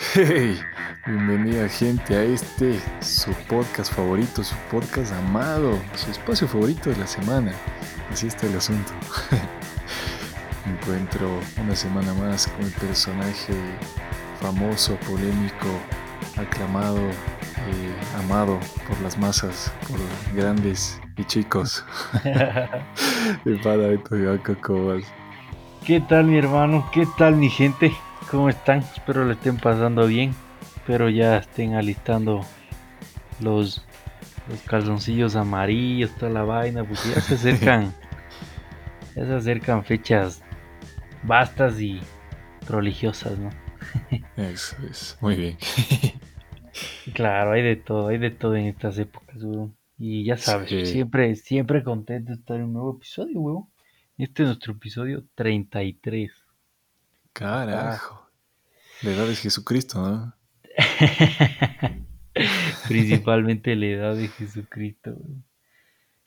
Hey, bienvenida gente a este, su podcast favorito, su podcast amado, su espacio favorito de la semana. Así está el asunto. Me encuentro una semana más con el personaje famoso, polémico, aclamado, eh, amado por las masas, por grandes y chicos. de Para ¿cómo vas? ¿Qué tal mi hermano? ¿Qué tal mi gente? ¿Cómo están? Espero le estén pasando bien. Espero ya estén alistando los, los calzoncillos amarillos, toda la vaina, porque ya se acercan, ya se acercan fechas bastas y religiosas, ¿no? Eso es, muy bien. claro, hay de todo, hay de todo en estas épocas, weón. Y ya sabes, siempre, siempre contento de estar en un nuevo episodio, weón. Este es nuestro episodio 33. Carajo. La edad de Jesucristo, ¿no? Principalmente la edad de Jesucristo.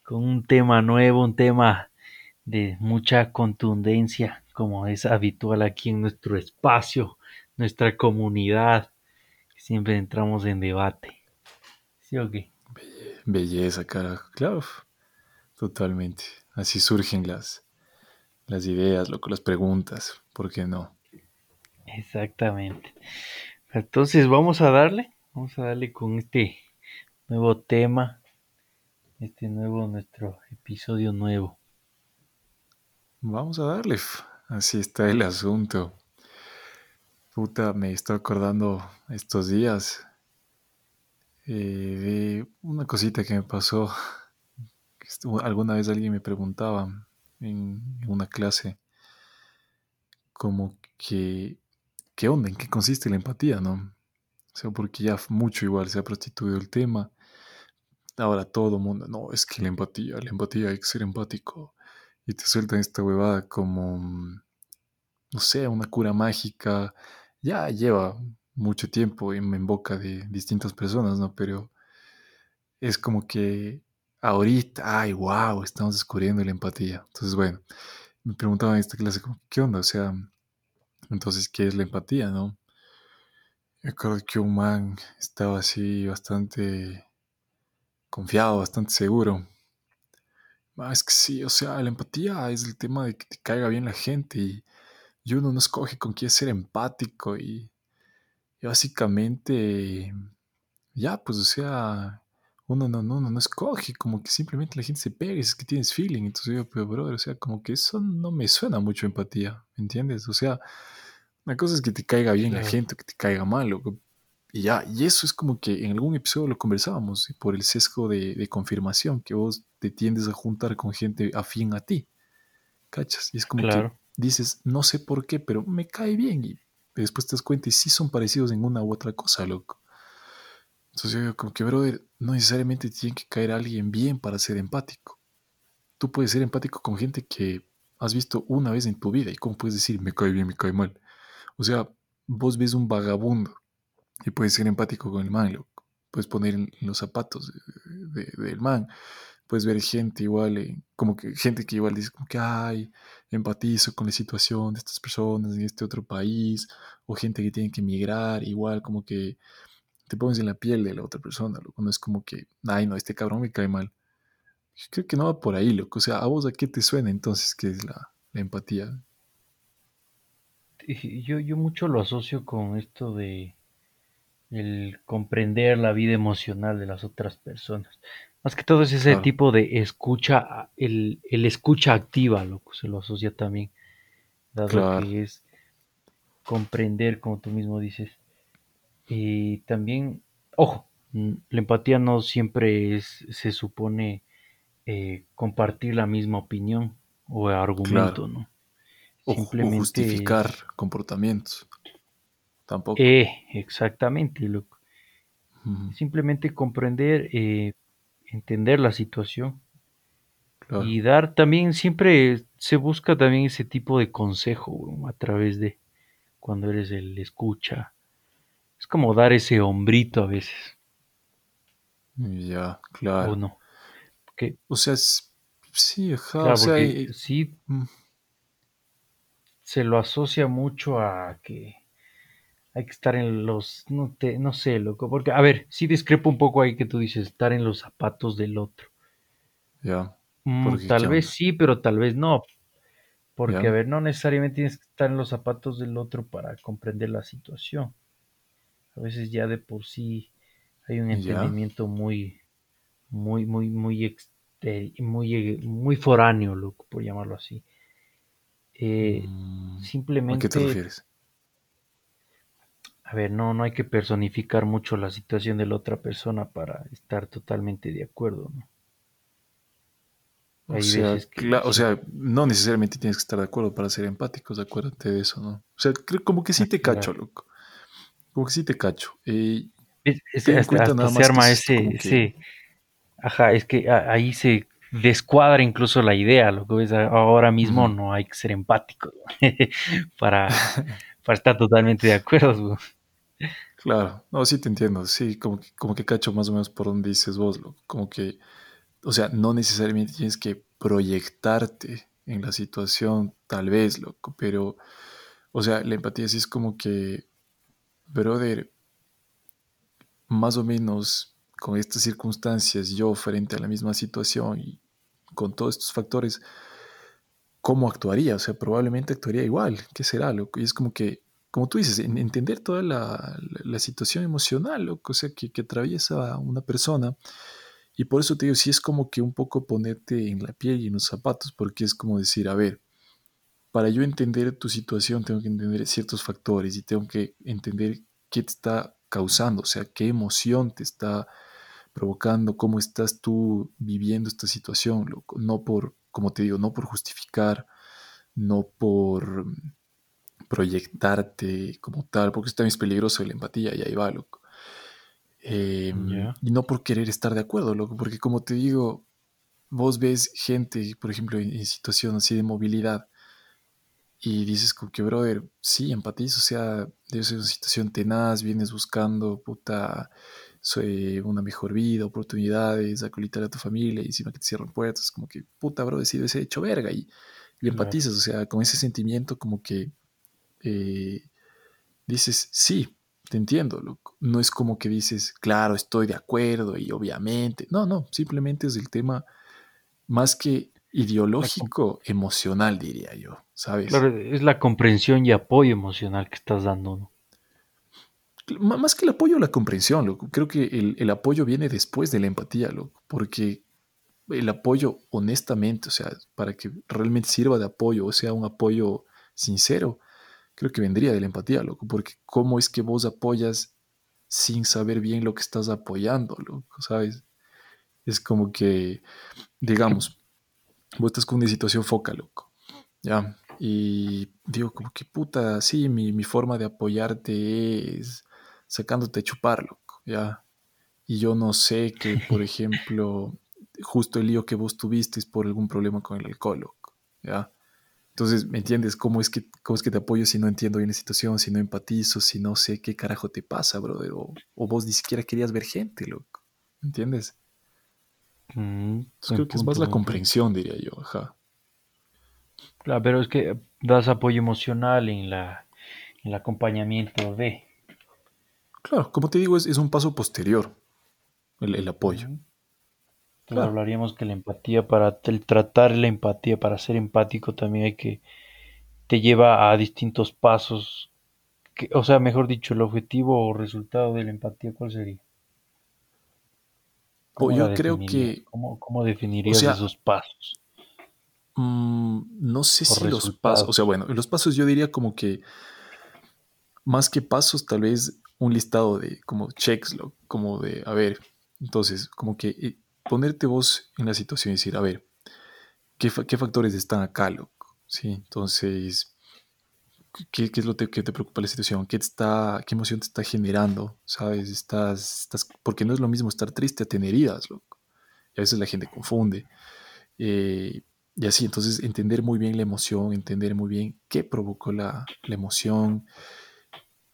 Con un tema nuevo, un tema de mucha contundencia, como es habitual aquí en nuestro espacio, nuestra comunidad. Siempre entramos en debate. ¿Sí o qué? Belleza, carajo. Claro, totalmente. Así surgen las, las ideas, loco, las preguntas. ¿Por qué no? Exactamente. Entonces vamos a darle, vamos a darle con este nuevo tema, este nuevo, nuestro episodio nuevo. Vamos a darle, así está el asunto. Puta, me estoy acordando estos días eh, de una cosita que me pasó. Alguna vez alguien me preguntaba en una clase como que qué onda, en qué consiste la empatía, ¿no? O sea, porque ya mucho igual se ha prostituido el tema. Ahora todo mundo, no, es que la empatía, la empatía hay que ser empático. Y te sueltan esta huevada como, no sé, una cura mágica. Ya lleva mucho tiempo en boca de distintas personas, ¿no? Pero es como que ahorita, ay, wow, estamos descubriendo la empatía. Entonces, bueno, me preguntaban en esta clase, ¿qué onda? O sea, entonces, ¿qué es la empatía, no? Me acuerdo que un man estaba así bastante confiado, bastante seguro. Ah, es que sí, o sea, la empatía es el tema de que te caiga bien la gente y, uno no escoge con quién ser empático y, básicamente, ya, pues, o sea, uno no, no, no, escoge, como que simplemente la gente se pega y es que tienes feeling. Entonces yo, pero brother, o sea, como que eso no me suena mucho empatía, ¿me entiendes? O sea, una cosa es que te caiga bien la gente, que te caiga mal, y ya, y eso es como que en algún episodio lo conversábamos, por el sesgo de, confirmación, que vos te tiendes a juntar con gente afín a ti, ¿cachas? Y es como que dices, no sé por qué, pero me cae bien, y después te das cuenta y sí son parecidos en una u otra cosa, loco. Entonces yo digo, como que, brother, no necesariamente tiene que caer alguien bien para ser empático. Tú puedes ser empático con gente que has visto una vez en tu vida, y cómo puedes decir, me cae bien, me cae mal. O sea, vos ves un vagabundo y puedes ser empático con el man, lo puedes poner los zapatos del man. Puedes ver gente igual, como que gente que igual dice como que, ay, empatizo con la situación de estas personas en este otro país, o gente que tiene que emigrar, igual como que te pones en la piel de la otra persona, loco. No es como que, ay, no, este cabrón me cae mal. Yo creo que no va por ahí, loco. O sea, ¿a vos a qué te suena entonces qué es la empatía? Yo, yo mucho lo asocio con esto de el comprender la vida emocional de las otras personas. Más que todo es ese tipo de escucha, el, el, escucha activa, lo que se lo asocia también, dado que es comprender, como tú mismo dices. Y también, ojo, la empatía no siempre es, se supone eh, compartir la misma opinión o argumento, ¿no? Simplemente... justificar comportamientos. Tampoco. Eh, exactamente. Simplemente comprender, eh, entender la situación. Y dar también, siempre se busca también ese tipo de consejo a través de cuando eres el escucha. Es como dar ese hombrito a veces. Ya, claro. O no. o sea, sí, o sea, sí. Se lo asocia mucho a que hay que estar en los, no te, no sé, loco, porque, a ver, sí discrepo un poco ahí que tú dices, estar en los zapatos del otro. Ya. Mm, Porque, ¿qué tal vez sí, pero tal vez no, porque, a ver, no necesariamente tienes que estar en los zapatos del otro para comprender la situación. A veces ya de por sí hay un entendimiento muy, muy, muy, muy, exter- muy, muy foráneo, loco, por llamarlo así. Eh, Mm, ¿A qué te simplemente refieres? A ver, no, no hay que personificar mucho la situación de la otra persona para estar totalmente de acuerdo, ¿no? O sea, que o sea, no necesariamente tienes que estar de acuerdo para ser empáticos, acuérdate de eso, ¿no? O sea, creo como que sí te cacho, loco. Como que sí te cacho. Eh, Es- es- hasta, nada más arma ese, que, ese, ajá, es que ahí se descuadra incluso la idea, lo que ves ahora mismo no hay que ser empático para, para estar totalmente de acuerdo. Claro, no, sí te entiendo, sí, como que, como que cacho más o menos por donde dices vos, loco. Como que, o sea, no necesariamente tienes que proyectarte en la situación, tal vez, loco, pero, o sea, la empatía sí es como que, brother, más o menos con estas circunstancias, yo frente a la misma situación y con todos estos factores, ¿cómo actuaría? O sea, probablemente actuaría igual. ¿Qué será, loco? Y es como que, como tú dices, en- entender toda la, la- la situación emocional, loco, o sea, que, que atraviesa una persona. Y por eso te digo, sí es como que un poco ponerte en la piel y en los zapatos, porque es como decir, a ver, para yo entender tu situación tengo que entender ciertos factores y tengo que entender qué te está causando, o sea, qué emoción te está provocando, cómo estás tú viviendo esta situación, loco. No por, como te digo, no por justificar, no por mm, proyectarte como tal, porque eso también es peligroso la empatía y ahí va, loco. Eh, Ya, y no por querer estar de acuerdo, loco, porque como te digo, vos ves gente, por ejemplo, en, en situación así de movilidad y dices como que, brother, sí, empatizo, o sea, debe ser una situación tenaz, vienes buscando, puta, soy una mejor vida, oportunidades, acolitar a tu familia y encima que te cierran puertas, como que, puta, bro, debe ser hecho verga y, empatizas, o sea, con ese sentimiento como que eh, dices, sí, te entiendo, loco. No es como que dices, claro, estoy de acuerdo y obviamente, no, no, simplemente es el tema más que ideológico, emocional, diría yo, ¿sabes? claro, es la comprensión y apoyo emocional que estás dando, ¿no? Más que el apoyo, la comprensión, loco. Creo que el, el apoyo viene después de la empatía, loco. Porque el apoyo, honestamente, o sea, para que realmente sirva de apoyo, o sea, un apoyo sincero, creo que vendría de la empatía, loco. Porque cómo es que vos apoyas sin saber bien lo que estás apoyando, loco, ¿sabes? Es como que, digamos, vos estás con una situación foca, loco. Ya. Y digo, como que puta, sí, mi, mi forma de apoyarte es sacándote a chupar, loco. Ya. Y yo no sé que, por ejemplo, justo el lío que vos tuviste es por algún problema con el alcohol, loco. Ya. Entonces, ¿me entiendes? ¿Cómo es que, cómo es que te apoyo si no entiendo bien la situación, si no empatizo, si no sé qué carajo te pasa, brother? O, o vos ni siquiera querías ver gente, loco. ¿Me entiendes? mm, Entonces creo que es más la comprensión, diría yo. Ajá. Claro, pero es que das apoyo emocional en la, en el acompañamiento de. Claro, como te digo, es, es un paso posterior el, el apoyo. Entonces Claro. hablaríamos que la empatía, para el tratar la empatía, para ser empático también hay que, te lleva a distintos pasos. Que, o sea, mejor dicho, el objetivo o resultado de la empatía, ¿cuál sería? O ¿Cómo la yo creo que, ¿Cómo, cómo o definirías sea, esos pasos mm, no sé o si los pasos, o sea, bueno, los pasos yo diría como que más que pasos, tal vez un listado de como checks, lo- como de, a ver, entonces, como que eh, ponerte vos en la situación y decir, a ver, ¿qué, qué factores están acá, loco? Sí, entonces, ¿qué, qué es lo que te preocupa la situación? ¿Qué está, qué emoción te está generando? ¿Sabes? Estás, estás, porque no es lo mismo estar triste a tener heridas, loco. Y a veces la gente confunde. Eh, y así, entonces, entender muy bien la emoción, entender muy bien qué provocó la, la emoción,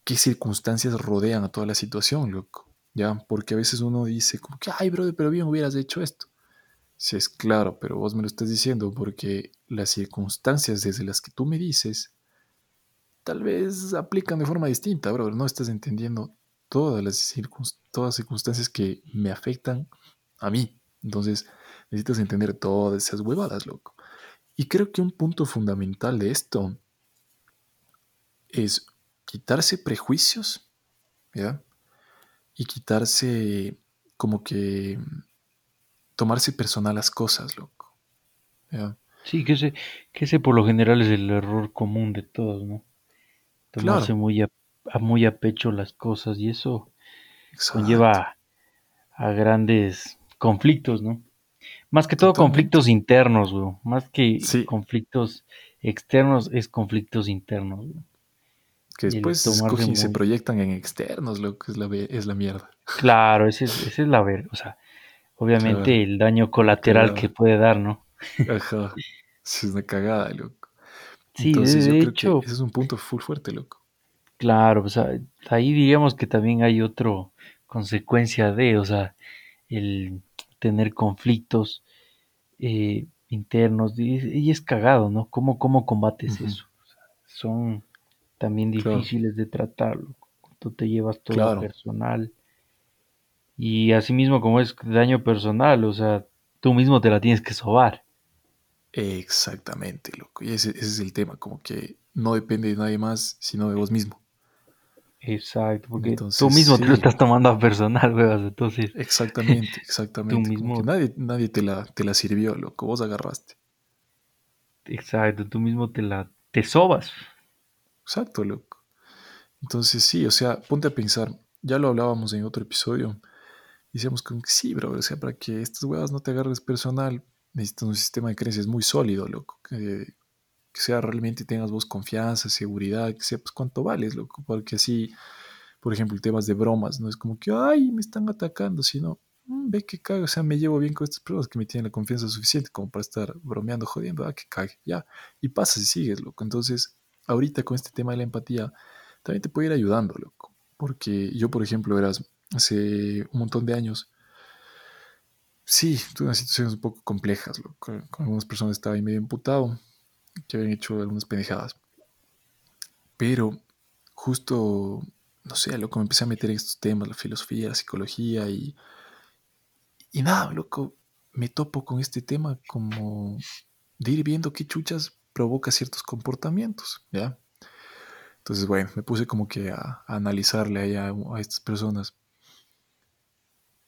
qué circunstancias rodean a toda la situación, loco. ¿Ya? Porque a veces uno dice como que, ay, brother, pero bien hubieras hecho esto. Sí, es claro, pero vos me lo estás diciendo porque las circunstancias desde las que tú me dices tal vez aplican de forma distinta, bro. No estás entendiendo todas las todas circunstancias que me afectan a mí. Entonces, necesitas entender todas esas huevadas, loco. Y creo que un punto fundamental de esto es quitarse prejuicios, ¿ya? Y quitarse como que tomarse personal las cosas, loco. ¿ya? Sí, que ese, que ese por lo general es el error común de todos, ¿no? Tomarse muy, a, muy a pecho las cosas y eso conlleva a, grandes conflictos, ¿no? Más que todo conflictos internos, güey. Más que conflictos externos, es conflictos internos, güey. Que después se, se proyectan en externos, lo que es la, es la mierda. Claro, ese es, ese es la ver, o sea, obviamente el daño colateral que puede dar, ¿no? Ajá. Es una cagada, loco. Sí, Entonces, de, yo creo hecho. Que ese es un punto full fuerte, loco. Claro, o sea, ahí digamos que también hay otro consecuencia de, o sea, el tener conflictos eh, internos y, es cagado, ¿no? ¿Cómo, cómo combates eso? son también difíciles de tratarlo. Tú te llevas todo lo personal. Y asimismo, como es daño personal, o sea, tú mismo te la tienes que sobar. Exactamente, loco. Y ese, es el tema, como que no depende de nadie más, sino de vos mismo. Exacto, porque tú mismo te lo estás tomando a personal, weón. Entonces. Exactamente, exactamente. mismo. nadie, nadie te la, te la sirvió, loco. Vos agarraste. Exacto, tú mismo te la te sobas. Exacto, loco. Entonces sí, o sea, ponte a pensar. Ya lo hablábamos en otro episodio. Decíamos que sí, bro. O sea, para que estas huevas no te agarres personal, necesitas un sistema de creencias muy sólido, loco. Que, sea realmente tengas vos confianza, seguridad, que sepas cuánto vales, loco. Porque así, por ejemplo, temas de bromas, no es como que, ay, me están atacando, sino, mm, ve que cago, o sea, me llevo bien con estas personas que me tienen la confianza suficiente como para estar bromeando, jodiendo, ah, que cague, ya. Y pasa y sigues, loco. Entonces, ahorita con este tema de la empatía, también te puede ir ayudando, loco. Porque yo, por ejemplo, verás, hace un montón de años, Sí, tuve unas situaciones un poco complejas. Con, algunas personas estaba ahí medio imputado, que habían hecho algunas pendejadas. Pero justo, no sé, loco, me empecé a meter en estos temas, la filosofía, la psicología y, y nada, loco, me topo con este tema como de ir viendo qué chuchas provoca ciertos comportamientos, ¿ya? Entonces, bueno, me puse como que a, analizarle ahí a, a estas personas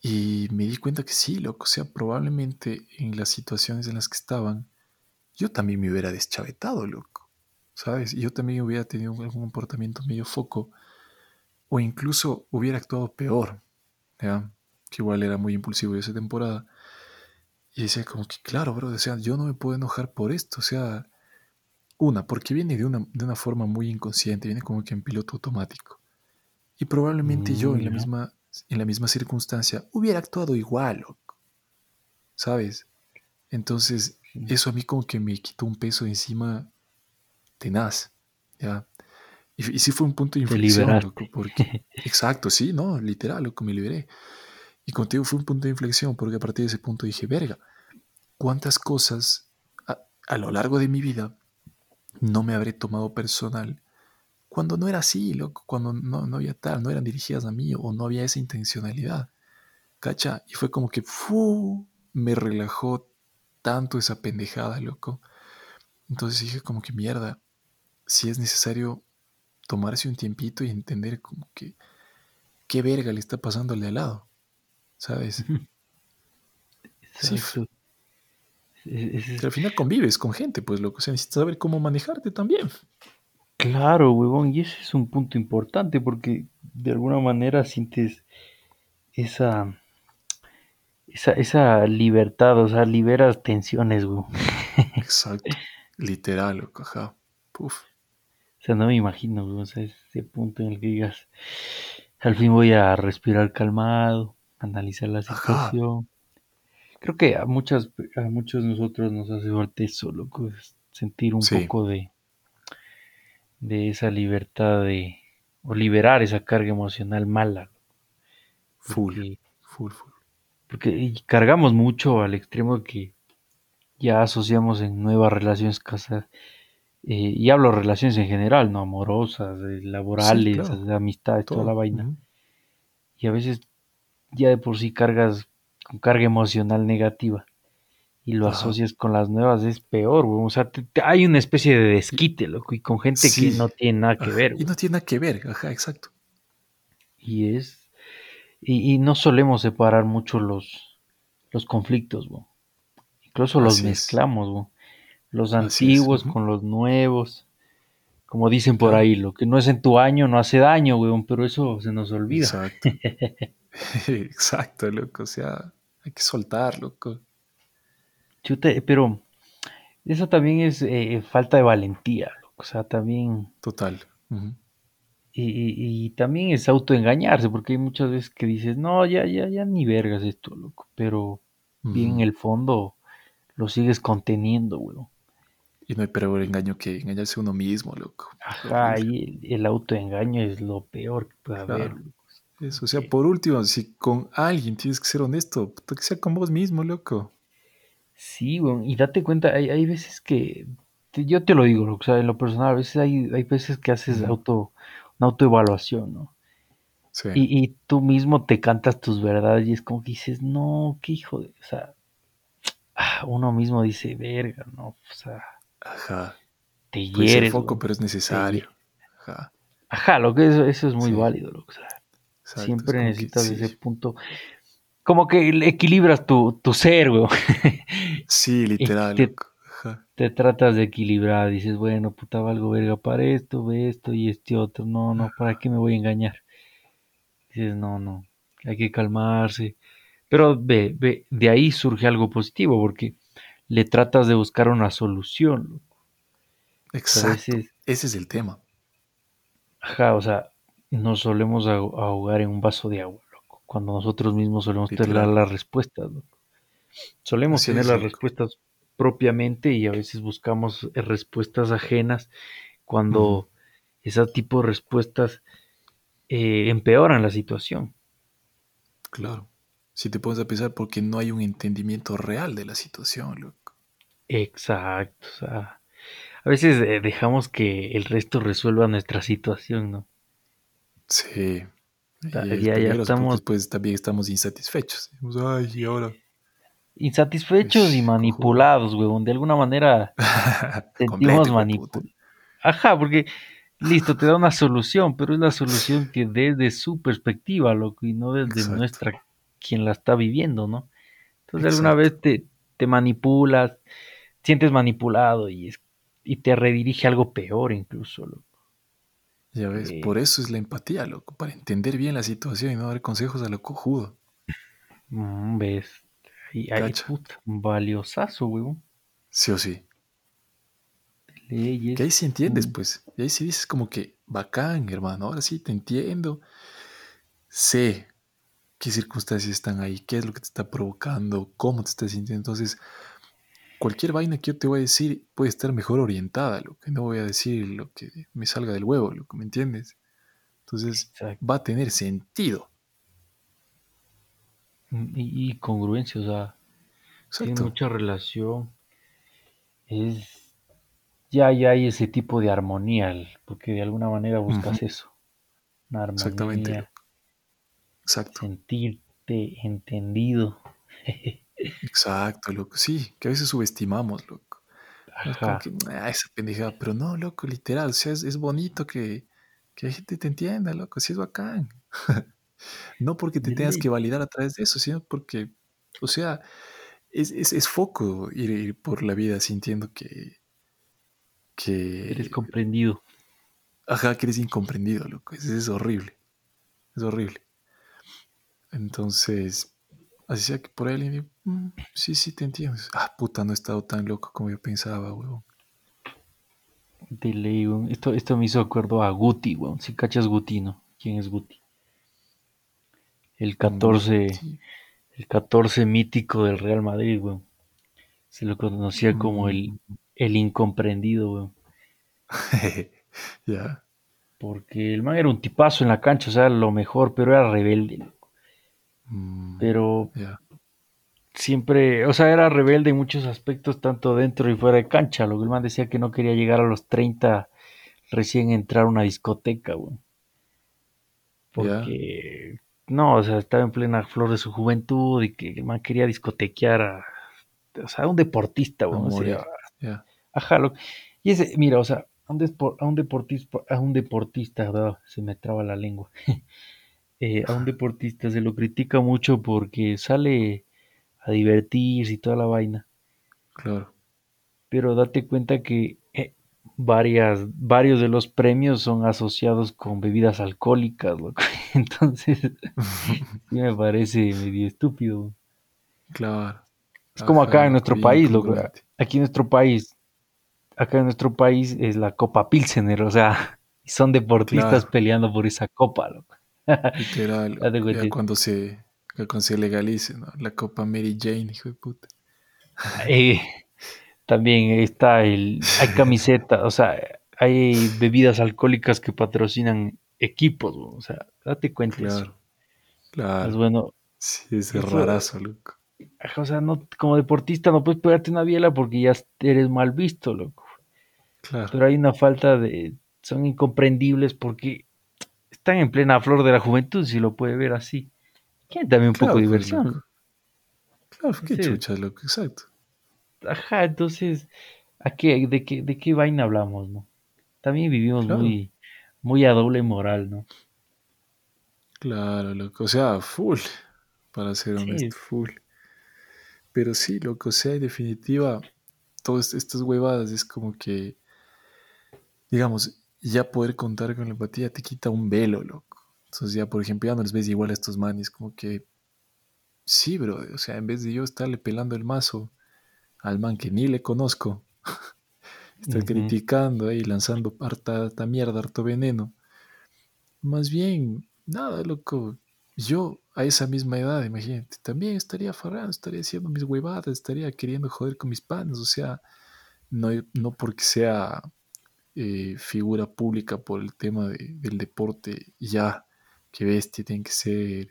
y me di cuenta que sí, loco, o sea, probablemente en las situaciones en las que estaban, yo también me hubiera deschavetado, loco, ¿sabes? Yo también hubiera tenido algún comportamiento medio foco, o incluso hubiera actuado peor, ¿ya? Que igual era muy impulsivo esa temporada. Y decía como que, claro, bro, o sea, yo no me puedo enojar por esto, o sea, una, porque viene de una, de una forma muy inconsciente, viene como que en piloto automático. Y probablemente yo en la mm, misma en la misma circunstancia, hubiera actuado igual. ¿Sabes? Entonces, eso a mí como que me quitó un peso encima tenaz, ¿ya? Y, y sí fue un punto de inflexión, loco, porque... Exacto, sí, no, literal, loco, me liberé. Y contigo fue un punto de inflexión, porque a partir de ese punto dije, verga, ¿cuántas cosas a, a lo largo de mi vida no me habré tomado personal cuando no era así, loco, cuando no, no había tal, no eran dirigidas a mí o no había esa intencionalidad. ¿Cacha? Y fue como que ¡fu! me relajó tanto esa pendejada, loco. Entonces dije como que mierda, si es necesario tomarse un tiempito y entender como que qué verga le está pasando al de al lado, ¿sabes? Sí. Pero al final convives con gente, pues loco, o sea, necesitas saber cómo manejarte también. Claro, huevón, y ese es un punto importante porque de alguna manera sientes esa, esa, esa libertad, o sea, liberas tensiones, güey. Exacto, literal, ajá. Puf. O sea, no me imagino, güey, o sea, ese punto en el que digas, al fin voy a respirar calmado, analizar la situación. Creo que a muchas, a muchos de nosotros nos hace falta eso, loco, sentir un poco de de esa libertad de, o liberar esa carga emocional mala. full, full, full. Porque cargamos mucho al extremo que ya asociamos en nuevas relaciones casadas eh, y hablo de relaciones en general, no amorosas, eh, Sí, laborales, claro, amistades, toda la vaina. Y a veces ya de por sí cargas con carga emocional negativa y lo Ajá. asocias con las nuevas, es peor, güey. O sea, te- te- hay una especie de desquite, loco, y con gente que no tiene nada que ajá. ver, Y no tiene nada que ver, ajá, exacto. Y es, y, y no solemos separar mucho los, los conflictos, güey. Incluso los es, mezclamos, güey. Los antiguos con los nuevos. Como dicen por ahí, lo que no es en tu año no hace daño, weón, pero eso se nos olvida. exacto. Exacto, loco. O sea, hay que soltar, loco. Chuta, pero eso también es eh, falta de valentía, loco. O sea, también, Total. Y, y- y también es autoengañarse, porque hay muchas veces que dices, no, ya, ya, ya ni vergas esto, loco, pero bien en el fondo lo sigues conteniendo, weón. Y no hay peor engaño que engañarse a uno mismo, loco. Ajá, y el, el autoengaño es lo peor que puede haber, loco. Es Eso, o sea, por último, si con alguien tienes que ser honesto, que sea con vos mismo, loco. Sí, weón, y date cuenta, hay, hay veces que, te- yo te lo digo, o sea, en lo personal, a veces hay, hay veces que haces auto, una autoevaluación, ¿no? Sí, Y, y tú mismo te cantas tus verdades y es como que dices, no, qué hijo de, o sea, ah, uno mismo dice, verga, no, o sea, ajá. te Puede ser hieres, foco, weón, pero es necesario. Ajá. Ajá, lo que eso, eso es muy Sí, válido, lo que, sea, exacto. Siempre que necesitas sí. ese punto, como que equilibras tu, tu ser, weón, Sí, literal, te, tratas de equilibrar, dices, bueno, puta, valgo verga para esto, ve esto y este otro, no, no, ¿para qué me voy a engañar? Dices, no, no, hay que calmarse. Pero ve, ve, de ahí surge algo positivo, porque le tratas de buscar una solución. Exacto. veces, Ese es el tema. ajá, o sea, nos solemos aho- ahogar en un vaso de agua, loco, cuando nosotros mismos solemos tener las respuestas, loco. Solemos Así tener las loco. respuestas propiamente y a veces buscamos eh, respuestas ajenas cuando ese tipo de respuestas eh, empeoran la situación. Claro. Si te pones a pensar porque no hay un entendimiento real de la situación, loco. Exacto, o sea, a veces eh, dejamos que el resto resuelva nuestra situación, ¿no? Sí. Y Ya, ya estamos después también estamos insatisfechos. Ay, y ahora. insatisfechos y cojudo. manipulados, huevón. De alguna manera sentimos manipulados. Ajá, porque listo, te da una solución, pero es la solución que desde su perspectiva, loco, y no desde Exacto, nuestra, quien la está viviendo, ¿no? Entonces alguna vez te, te manipulas, sientes manipulado y, es, y te redirige a algo peor incluso, loco. Ya ves, Eh, por eso es la empatía, loco, para entender bien la situación y no dar consejos a lo cojudo. mm, ves, y puta, valiosazo, huevón. sí o sí. Que ahí Leyes. sí entiendes, pues. Y ahí sí dices como que, bacán, hermano, ahora sí te entiendo. Sé qué circunstancias están ahí, qué es lo que te está provocando, cómo te estás sintiendo. Entonces, cualquier vaina que yo te voy a decir puede estar mejor orientada, lo que no voy a decir lo que me salga del huevo, lo que me entiendes. Entonces, Exacto. va a tener sentido. Mm, Y, y congruencia, o sea, tiene Exacto. mucha relación. Es, ya, ya hay ese tipo de armonía, porque de alguna manera buscas eso, una Exactamente, armonía, loco. Exacto. sentirte entendido. Exacto, loco. Sí, que a veces subestimamos, loco. Es como Ajá, que, ah, esa pendejada, pero no, loco, literal. O sea, es, es bonito que, que la gente te entienda, loco. Sí, es bacán. No porque te tengas que validar a través de eso, sino porque, o sea, es, es, es foco ir, ir por la vida sintiendo que, Eres que, comprendido. ajá, que eres incomprendido, loco. Es, es horrible, es horrible. Entonces, así sea que por ahí alguien diga, "Mm, sí, sí, te entiendo. Ah, puta, no he estado tan loco como yo pensaba, huevón. De ley, weón. Esto, esto me hizo acuerdo a Guti, weón. Si cachas Guti, ¿no? ¿Quién es Guti? El 14, Guti. el 14 mítico del Real Madrid, weón. Se lo conocía como el, mm, el incomprendido, weón. ya, Porque el man era un tipazo en la cancha, o sea, lo mejor, pero era rebelde. mm, Pero siempre, o sea, era rebelde en muchos aspectos, tanto dentro y fuera de cancha. Lo que el man decía que no quería llegar a los 30 recién entrar a una discoteca, güey. Porque, no, o sea, estaba en plena flor de su juventud y que el man quería discotequear a, o sea, un deportista, a güey. O sea, morir. Ya, ajá, lo- y ese, mira, o sea, a un, despor- a un deportista, a un deportista, se me traba la lengua. Eh, a un deportista se lo critica mucho porque sale a divertirse y toda la vaina. claro. pero date cuenta que eh, varias, varios de los premios son asociados con bebidas alcohólicas, loco. Entonces, sí me parece medio estúpido. Claro. Es como Ajá, acá en nuestro país, loco. Aquí en nuestro país, acá en nuestro país es la Copa Pilsener, o sea, son deportistas Claro, peleando por esa copa, loco. literal, cuando se, cuando se legalice, ¿no? La Copa Mary Jane, hijo de puta. Eh, también está el, hay camisetas, o sea, hay bebidas alcohólicas que patrocinan equipos, o sea, date cuenta eso. Claro, Es claro. bueno, Sí, eso, rarazo, loco. o sea, no, como deportista no puedes pegarte una biela porque ya eres mal visto, loco. Claro, Pero hay una falta de, son incomprendibles porque están en plena flor de la juventud, si lo puede ver así. Quieren también un poco de diversión. loco. Claro, qué Entonces, chucha, loco, exacto. ajá, entonces, ¿a qué, de qué, de qué vaina hablamos, no? También vivimos Claro, muy, muy a doble moral, ¿no? claro, loco. O sea, full, para ser Sí, honesto, full. Pero sí, loco, o sea, en definitiva, todas estas huevadas es como que, digamos, ya poder contar con la empatía te quita un velo, loco. Entonces ya, por ejemplo, ya no les ves igual a estos manes, como que, sí, bro, o sea, en vez de yo estarle pelando el mazo al man que ni le conozco, estar ujú, criticando ahí, lanzando harta, harta mierda, harto veneno, más bien, nada, loco, yo a esa misma edad, imagínate, también estaría farrando, estaría haciendo mis huevadas, estaría queriendo joder con mis panes, o sea, no, no porque sea eh, figura pública por el tema de- del deporte, ya, que bestia, tiene que ser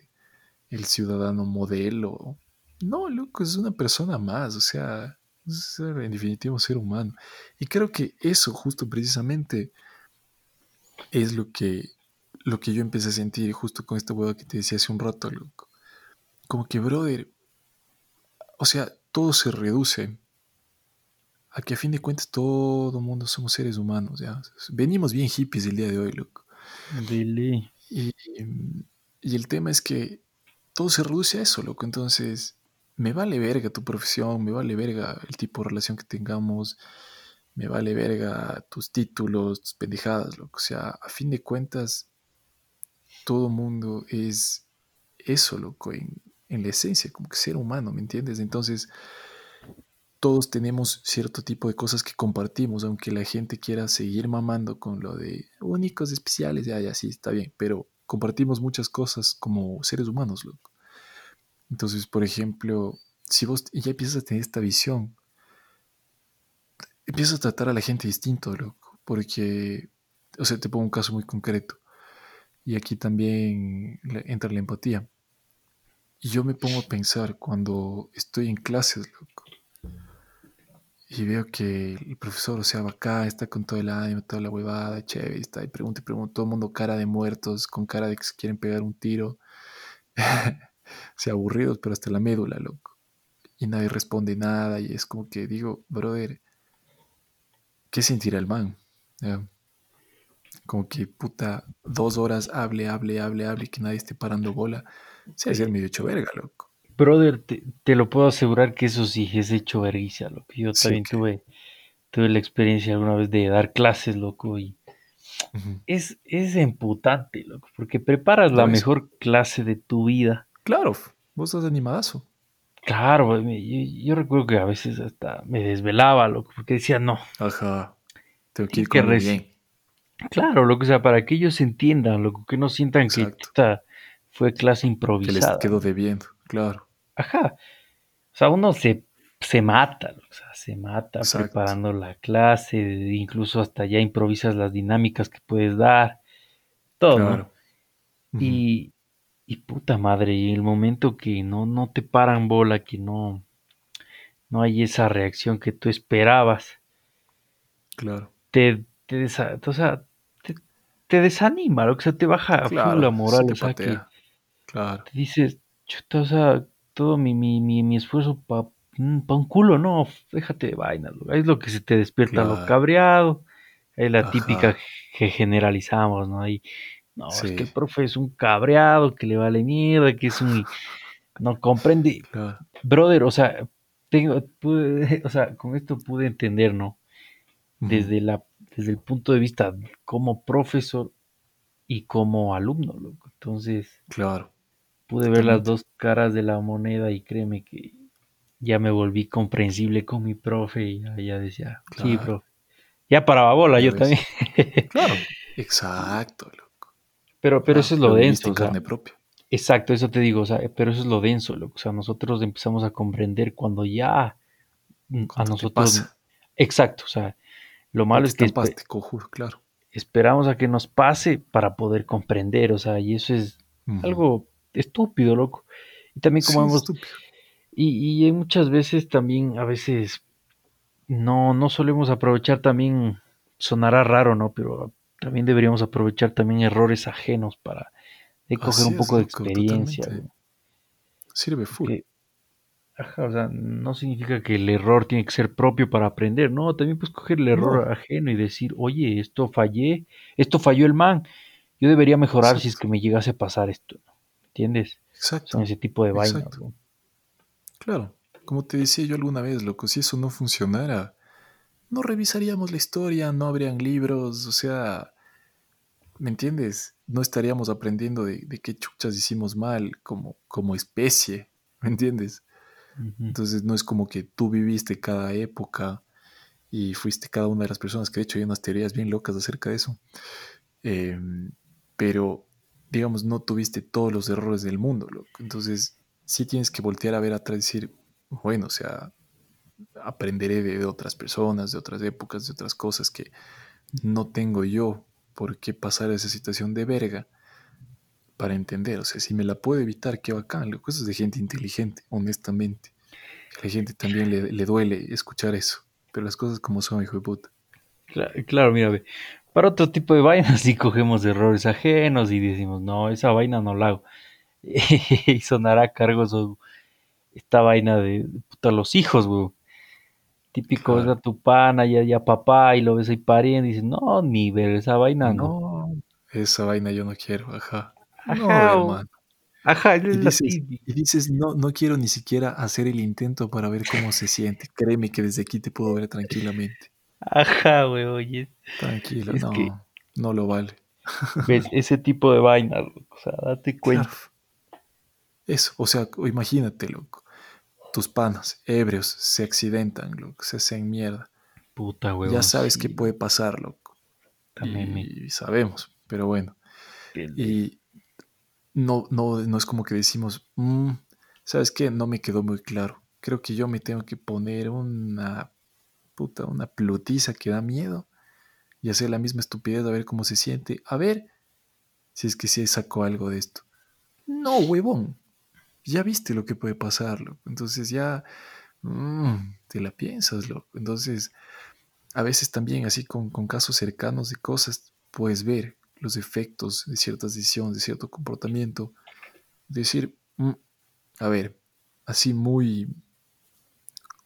el ciudadano modelo. No, loco, es una persona más, o sea, es en definitivo ser humano. Y creo que eso justo precisamente es lo que, lo que yo empecé a sentir justo con esta hueá que te decía hace un rato, loco. Como que, brother, o sea, todo se reduce a que a fin de cuentas todo mundo somos seres humanos, ¿ya? Venimos bien hippies el día de hoy, loco. de ley. Y, y el tema es que todo se reduce a eso, loco. Entonces, me vale verga tu profesión, me vale verga el tipo de relación que tengamos, me vale verga tus títulos, tus pendejadas, loco. O sea, a fin de cuentas, todo mundo es eso, loco, en, en la esencia, como que ser humano, ¿me entiendes? Entonces, todos tenemos cierto tipo de cosas que compartimos, aunque la gente quiera seguir mamando con lo de únicos, especiales, ya, ya, sí, está bien, pero compartimos muchas cosas como seres humanos, loco. Entonces, por ejemplo, si vos ya empiezas a tener esta visión, empiezas a tratar a la gente distinto, loco, porque, o sea, te pongo un caso muy concreto, y aquí también entra la empatía. Y yo me pongo a pensar cuando estoy en clases, loco, y veo que el profesor, o sea, va acá, está con todo el ánimo, toda la huevada, chévere, está y pregunta y pregunta, todo el mundo cara de muertos, con cara de que se quieren pegar un tiro, o sea, aburridos, pero hasta la médula, loco. Y nadie responde nada, y es como que digo, brother, ¿qué sentirá el man? Como que, puta, dos horas hable, hable, hable, hable, que nadie esté parando bola. Se hace Eh, el medio hecho verga, loco. Brother, te, te lo puedo asegurar que eso sí es hecho vergüenza, loco. Yo Sí, también que. tuve, tuve la experiencia alguna vez de dar clases, loco, y es, es emputante, loco, porque preparas la Lo mejor clase de tu vida. Claro, vos estás animadazo. Claro, yo, yo recuerdo que a veces hasta me desvelaba, loco, porque decía, no, Ajá. Tengo que ir que con bien. Claro, loco, o sea, para que ellos entiendan, loco, que no sientan que esta fue clase Que les improvisada. quedó debiendo, claro. Ajá. O sea, uno se, se mata, o sea, se mata Exacto. preparando la clase, incluso hasta ya improvisas las dinámicas que puedes dar, todo, ¿no? Claro. Y, y puta madre, y el momento que no, no te paran bola, que no, no hay esa reacción que tú esperabas, Claro. te, te, desa- o sea, te, te desanima, lo que se te baja la moral, te o sea, que. Claro. te dices, chuta, o sea, todo mi, mi, mi, mi esfuerzo para pa un culo, no, déjate de vainas, lo- es lo que se te despierta lo Claro. cabreado, es la típica que generalizamos, ¿no? Ahí, no, es que el profe es un cabreado, que le vale mierda, que es un... No comprende, Claro. brother, o sea, tengo, pude- o sea, con esto pude entender, ¿no? Desde, la, desde el punto de vista como profesor y como alumno, loco. Entonces, Claro. Pude ver las dos caras de la moneda y créeme que ya me volví comprensible con mi profe y ya, ya decía, sí, profe. Ya paraba bola, yo ves. también. Claro. Exacto, loco. Pero, pero Claro, eso es lo denso, en o sea, carne propia. exacto, eso te digo, o sea, pero eso es lo denso, loco. O sea, nosotros empezamos a comprender cuando ya mm, a nosotros, pasa. exacto, o sea, lo malo es que claro. esperamos a que nos pase para poder comprender, o sea, y eso es algo estúpido, loco. Y también como Sí, hemos, y, y muchas veces también, a veces, no, no solemos aprovechar también, sonará raro, ¿no? Pero también deberíamos aprovechar también errores ajenos para de coger Así un es, poco de experiencia. Sirve full. Porque, ajá, o sea, no significa que el error tiene que ser propio para aprender, no, también puedes coger el error No, ajeno y decir, oye, esto fallé, esto falló el man, yo debería mejorar si es que me llegase a pasar esto, ¿entiendes? Son exacto, ese tipo de vainas. Claro. Como te decía yo alguna vez, loco, si eso no funcionara, no revisaríamos la historia, no habrían libros, o sea, ¿me entiendes? No estaríamos aprendiendo de, de qué chuchas hicimos mal como, como especie, ¿me entiendes? Entonces no es como que tú viviste cada época y fuiste cada una de las personas que de hecho hay unas teorías bien locas acerca de eso. Eh, pero, digamos, no tuviste todos los errores del mundo. Entonces, sí tienes que voltear a ver atrás y decir, bueno, o sea, aprenderé de, otras personas, de otras épocas, de otras cosas que no tengo yo por qué pasar esa situación de verga para entender. O sea, si me la puedo evitar, qué bacán. Loco, eso es de gente inteligente, honestamente. A la gente también le, le duele escuchar eso. Pero las cosas como son, hijo de puta. Cla- Claro, mira, para otro tipo de vainas sí cogemos errores ajenos y decimos, no, esa vaina no la hago. y sonará cargoso esta vaina de, de puta, los hijos, güey. Típico, ves a Claro. tu pana, ya, ya papá, y lo ves ahí pariendo, y dices, no, ni ver esa vaina, no. No, esa vaina yo no quiero, ajá. No, Ajá, o- hermano. ajá, Y dices, y dices, no, no quiero ni siquiera hacer el intento para ver cómo se siente. Créeme que desde aquí te puedo ver tranquilamente. Ajá, güey, oye. Tranquilo, Es que, no, no lo vale. ves, ese tipo de vainas, loco, o sea, date Claro. cuenta. Eso, o sea, imagínate, loco. Tus panas, ebrios, se accidentan, loco, se hacen mierda. Puta, Ya huevón, sabes sí, qué puede pasar, loco. también me... Y sabemos, pero bueno. Y no, no, no es como que decimos, "Mm, ¿sabes qué? No me quedó muy claro. Creo que yo me tengo que poner una puta, una plutiza que da miedo y hacer la misma estupidez a ver cómo se siente. A ver si es que sí sacó algo de esto. No, huevón. Ya viste lo que puede pasar, loco. Entonces ya mm, te la piensas, loco. Entonces, a veces también así con, casos cercanos de cosas, puedes ver los efectos de ciertas decisiones, de cierto comportamiento. Decir, "Mm, a ver, así muy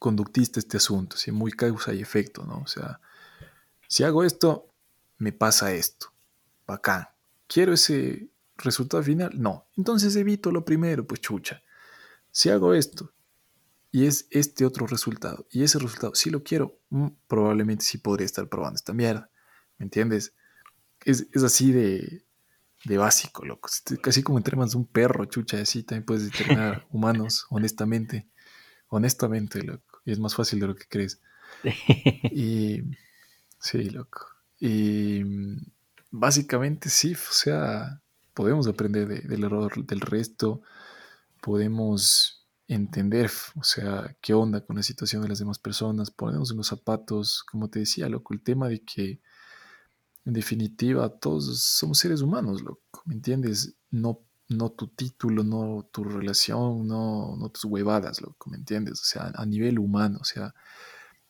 conductista este asunto, así muy causa y efecto, ¿no? O sea, si hago esto, me pasa esto. Bacán. ¿Quiero ese resultado final? No. Entonces evito lo primero, pues chucha. Si hago esto y es este otro resultado, y ese resultado sí lo quiero, mm, probablemente sí podría estar probando esta mierda. ¿Me entiendes? Es, es así de, de básico, loco. Casi como entrenas un perro, chucha, así también puedes entrenar humanos, honestamente. Honestamente, loco. Y es más fácil de lo que crees. Y sí, loco. Y básicamente sí, o sea, podemos aprender de- del error del resto, podemos entender, o sea, qué onda con la situación de las demás personas, ponernos en los zapatos, como te decía, loco, el tema de que en definitiva todos somos seres humanos, loco, ¿me entiendes? No no tu título, no tu relación, no, no tus huevadas, loco, ¿me entiendes? O sea, a nivel humano, o sea,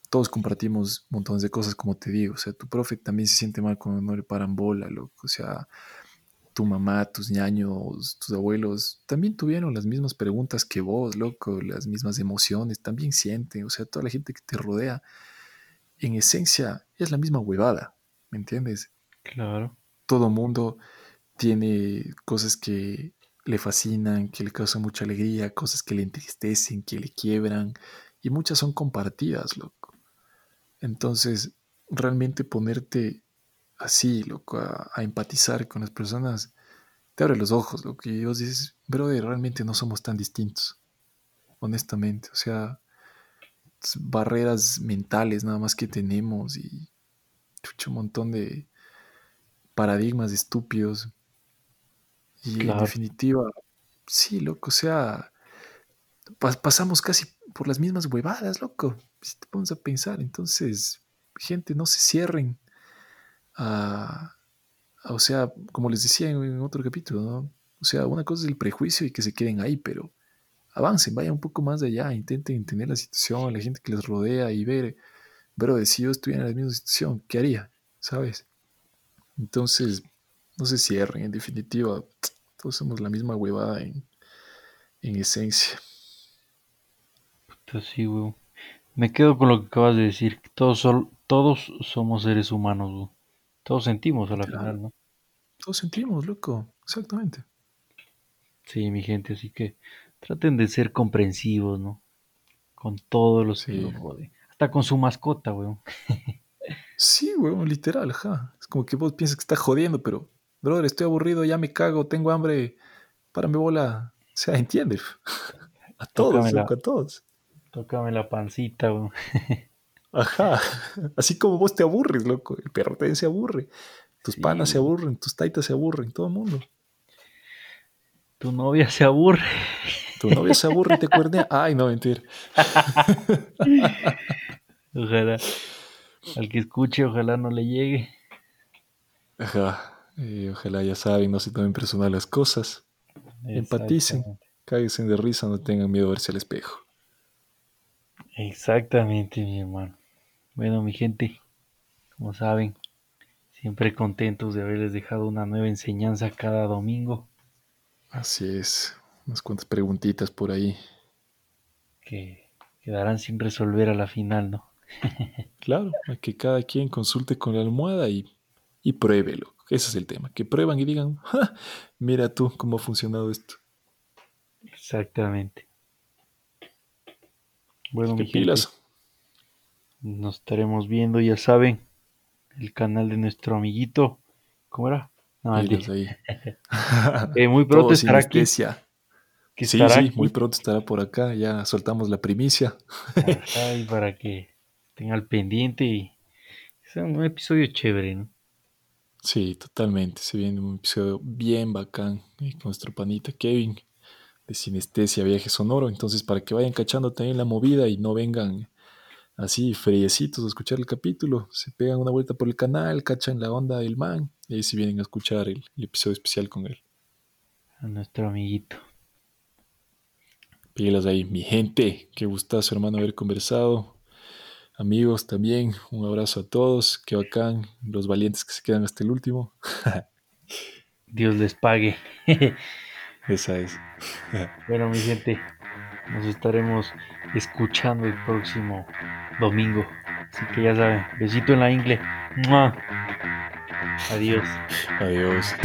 todos compartimos montones de cosas, como te digo, o sea, tu profe también se siente mal cuando no le paran bola, loco, o sea, tu mamá, tus ñaños, tus abuelos, también tuvieron las mismas preguntas que vos, loco, las mismas emociones, también sienten, o sea, toda la gente que te rodea, en esencia, es la misma huevada, ¿me entiendes? Claro. Todo mundo tiene cosas que le fascinan, que le causan mucha alegría, cosas que le entristecen, que le quiebran, y muchas son compartidas, loco. Entonces, realmente ponerte así, loco, a, empatizar con las personas, te abre los ojos, loco, y vos dices, brother, realmente no somos tan distintos, honestamente, o sea, barreras mentales nada más que tenemos y un montón de paradigmas estúpidos y en definitiva, sí, loco, o sea, pas- pasamos casi por las mismas huevadas, loco. Si te pones a pensar, entonces, gente, no se cierren a, a- o sea, como les decía en, en otro capítulo, ¿no? O sea, una cosa es el prejuicio y que se queden ahí, pero avancen, vayan un poco más allá, intenten entender la situación, la gente que les rodea y ver, pero si yo estuviera en la misma situación, ¿qué haría? ¿Sabes? Entonces, no se cierren, en definitiva, todos somos la misma huevada en, en esencia. pues sí, weón. Me quedo con lo que acabas de decir. que Todos, sol- todos somos seres humanos, weón. Todos sentimos a la final, ¿no? Todos sentimos, loco. Exactamente. Sí, mi gente, así que traten de ser comprensivos, ¿no? Con todos los que Sí. los rodean. Hasta con su mascota, weón. Sí, weón, literal, ajá. Es como que vos piensas que estás jodiendo, pero, brother, estoy aburrido, ya me cago, tengo hambre, párame bola. O sea, entiende. A todos, Tócame la, loco, a todos. tócame la pancita, weón. Ajá. Así como vos te aburres, loco. El perro también se aburre. Tus Sí, panas se aburren, tus taitas se aburren, todo el mundo. Tu novia se aburre. Tu novia se aburre y te cuernea. Ay, no, mentira. Ojalá. Al que escuche, ojalá no le llegue. Ajá. Eh, ojalá ya saben, no se tomen personal las cosas. Empaticen, cáguense de risa, no tengan miedo a verse al espejo. Exactamente, mi hermano. Bueno, mi gente, como saben, siempre contentos de haberles dejado una nueva enseñanza cada domingo. Así es. Unas cuantas preguntitas por ahí. que quedarán sin resolver a la final, ¿no? Claro, a que cada quien consulte con la almohada y, y pruébelo. Ese es el tema. Que prueban y digan, "Ja, mira tú cómo ha funcionado esto. Exactamente. Bueno, ¿Qué mi gente, pilas? nos estaremos viendo, ya saben, el canal de nuestro amiguito. ¿Cómo era? No, ahí. Eh, muy pronto estará aquí. Que Sí, estará sí, aquí. muy pronto estará por acá. Ya soltamos la primicia. Ajá, y para que estén al pendiente y sea un episodio chévere, ¿no? Sí, totalmente. Se viene un episodio bien bacán eh, con nuestro panita Kevin de Sinestesia Viaje Sonoro. Entonces, para que vayan cachando también la movida y no vengan así friecitos a escuchar el capítulo, se pegan una vuelta por el canal, cachan la onda del man y ahí se vienen a escuchar el, el episodio especial con él. A nuestro amiguito. Pilas ahí, mi gente. Qué gustazo, hermano, haber conversado. Amigos también, un abrazo a todos. Qué bacán. Los valientes que se quedan hasta el último. Dios les pague. Esa es. Bueno, mi gente, nos estaremos escuchando el próximo domingo. Así que ya saben, besito en la ingle. ¡Mua! Adiós. Adiós.